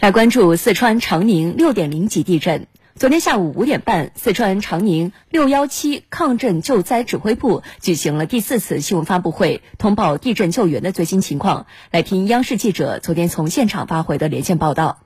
来关注四川长宁六点零级地震。昨天下午五点半，四川长宁六幺七抗震救灾指挥部举行了第四次新闻发布会，通报地震救援的最新情况。来听央视记者昨天从现场发回的连线报道。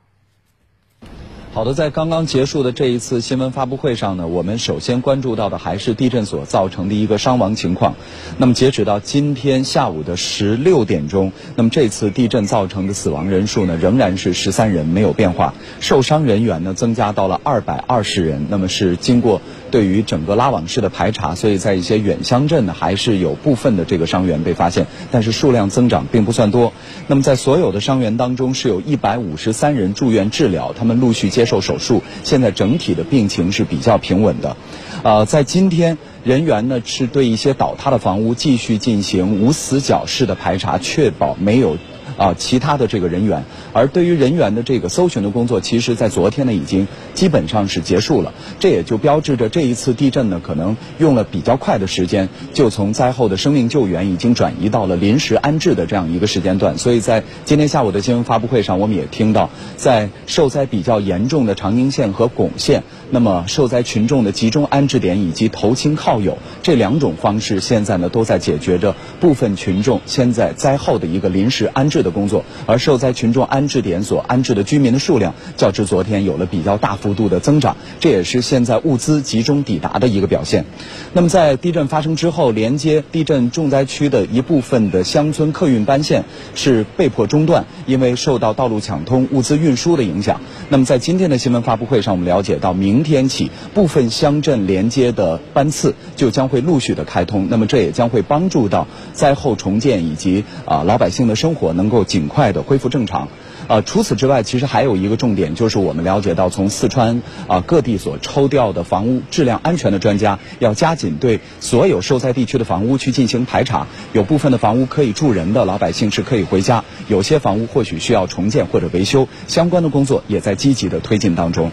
好的，在刚刚结束的这一次新闻发布会上呢，我们首先关注到的还是地震所造成的一个伤亡情况。那么截止到今天下午的十六点钟，那么这次地震造成的死亡人数呢，仍然是十三人，没有变化。受伤人员呢，增加到了二百二十人。那么是经过对于整个拉网式的排查，所以在一些远乡镇呢，还是有部分的这个伤员被发现，但是数量增长并不算多。那么在所有的伤员当中，是有一百五十三人住院治疗，他们陆续接受手术，现在整体的病情是比较平稳的。呃，在今天，人员呢是对一些倒塌的房屋继续进行无死角式的排查，确保没有。啊，其他的这个人员，而对于人员的这个搜寻的工作，其实在昨天呢已经基本上是结束了。这也就标志着这一次地震呢，可能用了比较快的时间，就从灾后的生命救援已经转移到了临时安置的这样一个时间段。所以在今天下午的新闻发布会上，我们也听到，在受灾比较严重的长宁县和巩县，那么受灾群众的集中安置点以及投亲靠友这两种方式，现在呢都在解决着部分群众现在灾后的一个临时安置的。工作，而受灾群众安置点所安置的居民的数量，较之昨天有了比较大幅度的增长，这也是现在物资集中抵达的一个表现。那么，在地震发生之后，连接地震重灾区的一部分的乡村客运班线是被迫中断，因为受到道路抢通、物资运输的影响。那么，在今天的新闻发布会上，我们了解到，明天起部分乡镇连接的班次就将会陆续的开通。那么，这也将会帮助到灾后重建以及啊老百姓的生活能能够。尽快的恢复正常，呃，除此之外，其实还有一个重点，就是我们了解到，从四川啊各地所抽调的房屋质量安全的专家，要加紧对所有受灾地区的房屋去进行排查。有部分的房屋可以住人的老百姓是可以回家，有些房屋或许需要重建或者维修，相关的工作也在积极的推进当中。